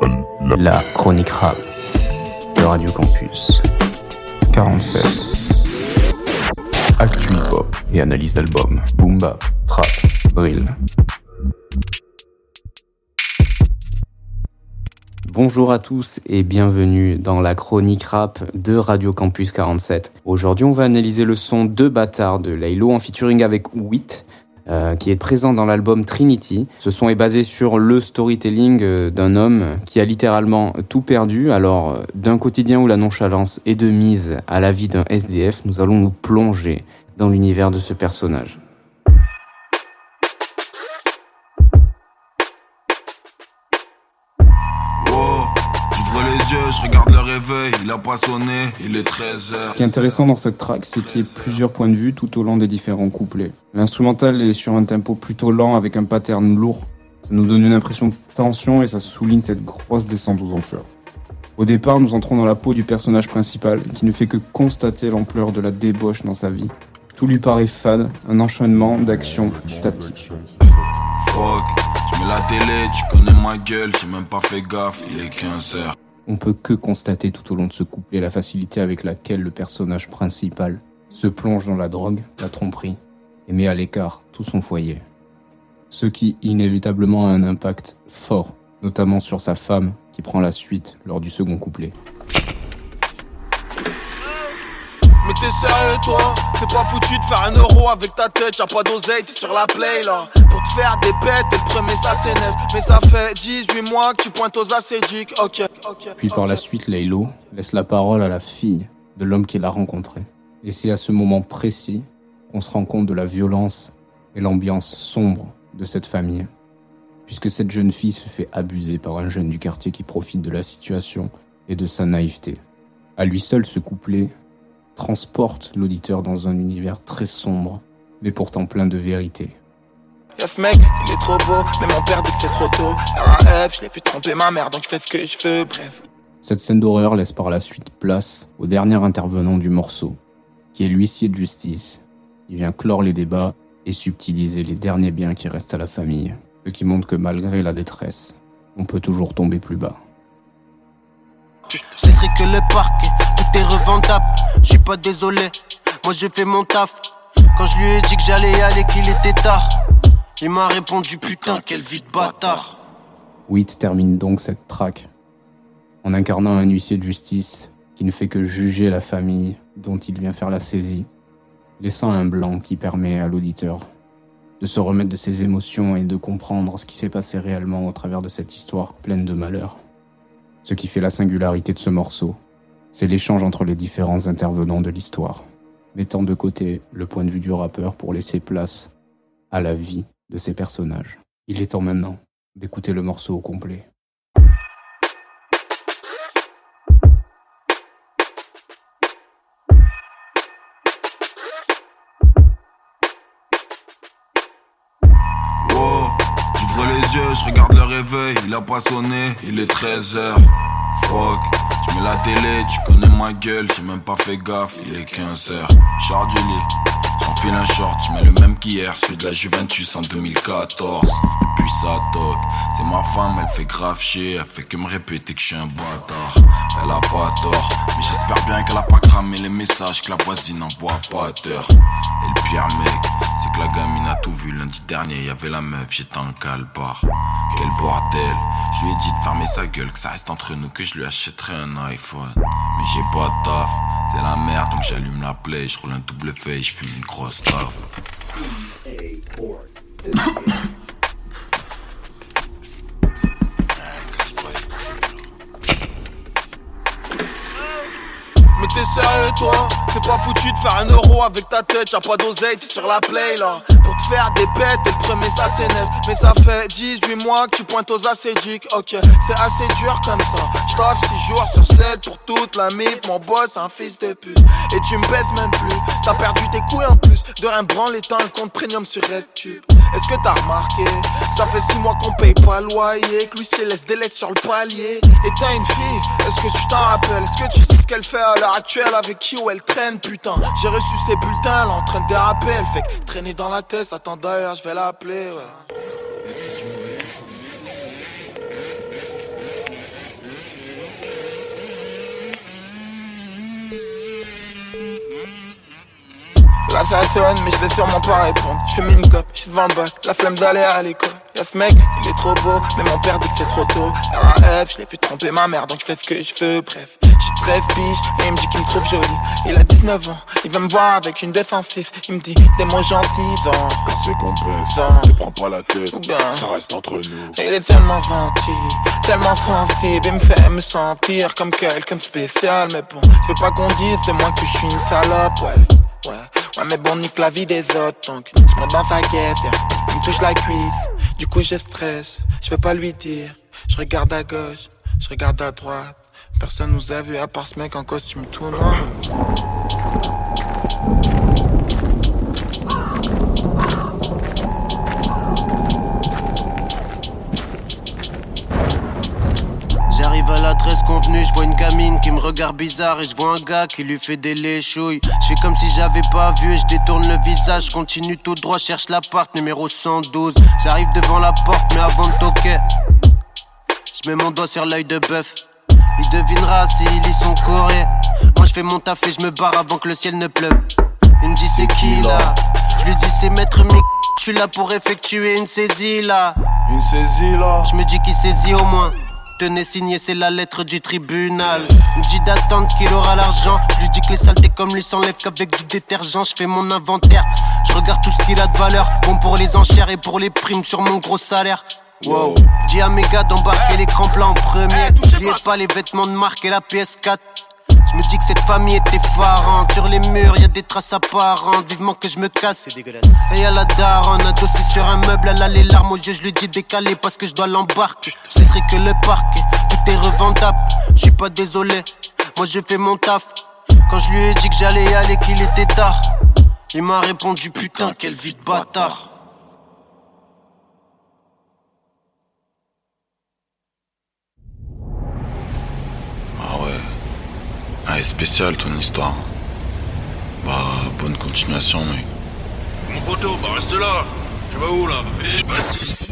La chronique rap de Radio Campus 47. Actu hip-hop et analyse d'albums. Boom bap, trap, drill. Bonjour à tous et bienvenue dans la chronique rap de Radio Campus 47. Aujourd'hui, on va analyser le son de bâtard de Laylo en featuring avec Wit, euh, qui est présent dans l'album Trinity. Ce son est basé sur le storytelling euh, d'un homme qui a littéralement tout perdu. Alors, euh, d'un quotidien où la nonchalance est de mise à la vie d'un SDF, nous allons nous plonger dans l'univers de ce personnage. Je regarde le réveil, il a pas sonné, il est 13h. Ce qui est intéressant dans cette track, c'est qu'il y a plusieurs points de vue tout au long des différents couplets. L'instrumental est sur un tempo plutôt lent avec un pattern lourd. Ça nous donne une impression de tension et ça souligne cette grosse descente aux enfers. Au départ, nous entrons dans la peau du personnage principal qui ne fait que constater l'ampleur de la débauche dans sa vie. Tout lui paraît fade, un enchaînement d'actions statiques. Fuck, je mets la télé, tu connais ma gueule, j'ai même pas fait gaffe, il est 15h. On peut que constater tout au long de ce couplet la facilité avec laquelle le personnage principal se plonge dans la drogue, la tromperie, et met à l'écart tout son foyer. Ce qui inévitablement a un impact fort, notamment sur sa femme qui prend la suite lors du second couplet. T'es sérieux toi T'es pas foutu de faire un euro avec ta tête, y'a pas d'oseille, t'es sur la play là. Pour te faire des bêtes, t'es le premier ça c'est net. Mais ça fait 18 mois que tu pointes aux acédiques, ok, ok Puis par la suite Laylo laisse la parole à la fille de l'homme qu'il a rencontré. Et c'est à ce moment précis qu'on se rend compte de la violence et l'ambiance sombre de cette famille. Puisque cette jeune fille se fait abuser par un jeune du quartier qui profite de la situation et de sa naïveté. À lui seul ce couplet transporte l'auditeur dans un univers très sombre, mais pourtant plein de vérité. F mec, il est trop beau, mais mon père dit que c'est trop tôt. RAF, je l'ai fait tromper ma mère, donc je fais ce que je veux, bref. Cette scène d'horreur laisse par la suite place au dernier intervenant du morceau, qui est l'huissier de justice. Il vient clore les débats et subtiliser les derniers biens qui restent à la famille, ce qui montre que malgré la détresse, on peut toujours tomber plus bas. Je laisserai que le parquet, Je suis pas désolé, moi je fais mon taf. Quand je lui ai dit que j'allais y aller, qu'il était tard, il m'a répondu putain, quel vide bâtard. Witt termine donc cette traque en incarnant un huissier de justice qui ne fait que juger la famille dont il vient faire la saisie, laissant un blanc qui permet à l'auditeur de se remettre de ses émotions et de comprendre ce qui s'est passé réellement au travers de cette histoire pleine de malheurs. Ce qui fait la singularité de ce morceau, c'est l'échange entre les différents intervenants de l'histoire, mettant de côté le point de vue du rappeur pour laisser place à la vie de ses personnages. Il est temps maintenant d'écouter le morceau au complet. je regarde le réveil, il a pas il est 13h. Fuck, je mets la télé, tu connais ma gueule, j'ai même pas fait gaffe, il est 15h. Char du lit, j'enfile un short, je mets le même qu'hier, celui de la Juventus en 2014. Et puis ça toque, c'est ma femme, elle fait grave chier, elle fait que me répéter que je suis un bâtard. Elle a pas tort, mais j'espère bien qu'elle a pas cramé les messages que la voisine envoie pas d'heure. Et le pire mec, c'est que la gamine a tout vu lundi dernier, y avait la meuf, j'étais en calbar. Quel bordel, je lui ai dit de fermer sa gueule, que ça reste entre nous, que je lui achèterai un iPhone. Mais j'ai pas de taf, c'est la merde, donc j'allume la play, je roule un double feuille, je fume une grosse taf. Mais sérieux toi. T'es pas foutu de faire un euro avec ta tête, y'a pas d'oseille, t'es sur la play là. Pour te faire des bêtes, t'es le premier ça c'est net. Mais ça fait 18 mois que tu pointes aux acédiques, ok. C'est assez dur comme ça. J't'offre 6 jours sur 7 pour toute la mif. Mon boss un fils de pute. Et tu me baisses même plus. T'as perdu tes couilles en plus. De rien branler t'as un compte premium sur RedTube Est-ce que t'as remarqué? Ça fait 6 mois qu'on paye pas le loyer Que lui laisse des lettres sur le palier. Et t'as une fille, est-ce que tu t'en rappelles? Est-ce que tu sais ce qu'elle fait à l'heure actuelle? Avec qui ou elle traîne putain? J'ai reçu ses bulletins, elle est en train de déraper Elle fait traîner dans la tête, attends d'ailleurs je vais l'appeler ouais. Ça sonne, mais je vais sûrement pas répondre. Je fais mini cop, je suis devant le bac, la flemme d'aller à l'école. Y'a ce mec, il est trop beau, mais mon père dit que c'est trop tôt. RAF, je l'ai fait tromper ma mère, donc je fais ce que je veux, bref. J'ai 13 piges et il me dit qu'il me trouve jolie. Il a 19 ans, il veut me voir avec une 206. Il me dit des mots gentils, dans. Quand c'est complexe, ne prends pas la tête, ça reste entre nous. il est tellement gentil, tellement sensible, il me fait me sentir comme quelqu'un de spécial. Mais bon, je veux pas qu'on dise de moi que je suis une salope, ouais. Ouais, ouais, mais bon, nique la vie des autres, donc je monte dans sa caisse, il me touche la cuisse. Du coup, je stresse, je veux pas lui dire. Je regarde à gauche, je regarde à droite. Personne nous a vu à part ce mec en costume tout noir. Qui me regarde bizarre et je vois un gars qui lui fait des léchouilles. Je fais comme si j'avais pas vu et je détourne le visage, continue tout droit, cherche l'appart numéro 112. J'arrive devant la porte mais avant de toquer, je mets mon doigt sur l'œil de bœuf. Il devinera s'il lit son courrier. Moi je fais mon taf et je me barre avant que le ciel ne pleuve. Il me dit c'est qui là? Je lui dis c'est maître Mick. Je suis là pour effectuer une saisie là. Une saisie là Je me dis qu'il saisit au moins. Tenez signé, c'est la lettre du tribunal. Il me dit d'attendre qu'il aura l'argent. Je lui dis que les saletés comme lui s'enlèvent qu'avec du détergent. Je fais mon inventaire. Je regarde tout ce qu'il a de valeur. Bon pour les enchères et pour les primes sur mon gros salaire. Wow. Dis à mes gars d'embarquer l'écran plat en premier. N'oubliez pas les vêtements de marque et la PS4. Je me dis que cette famille est effarante. Sur les murs, y a des traces apparentes. Vivement que je me casse, c'est dégueulasse. Et y'a la daronne, adossée sur un meuble. Elle a les larmes aux yeux, je lui dis décalé parce que je dois l'embarquer. Je laisserai que le parquet, tout est revendable. Je suis pas désolé, moi je fais mon taf. Quand je lui ai dit que j'allais y aller, qu'il était tard, il m'a répondu putain, quelle vie de bâtard. Est spécial ton histoire. Bah, bonne continuation, mec. Mon poteau, bah reste là. Tu vas où là? Eh, Reste ici.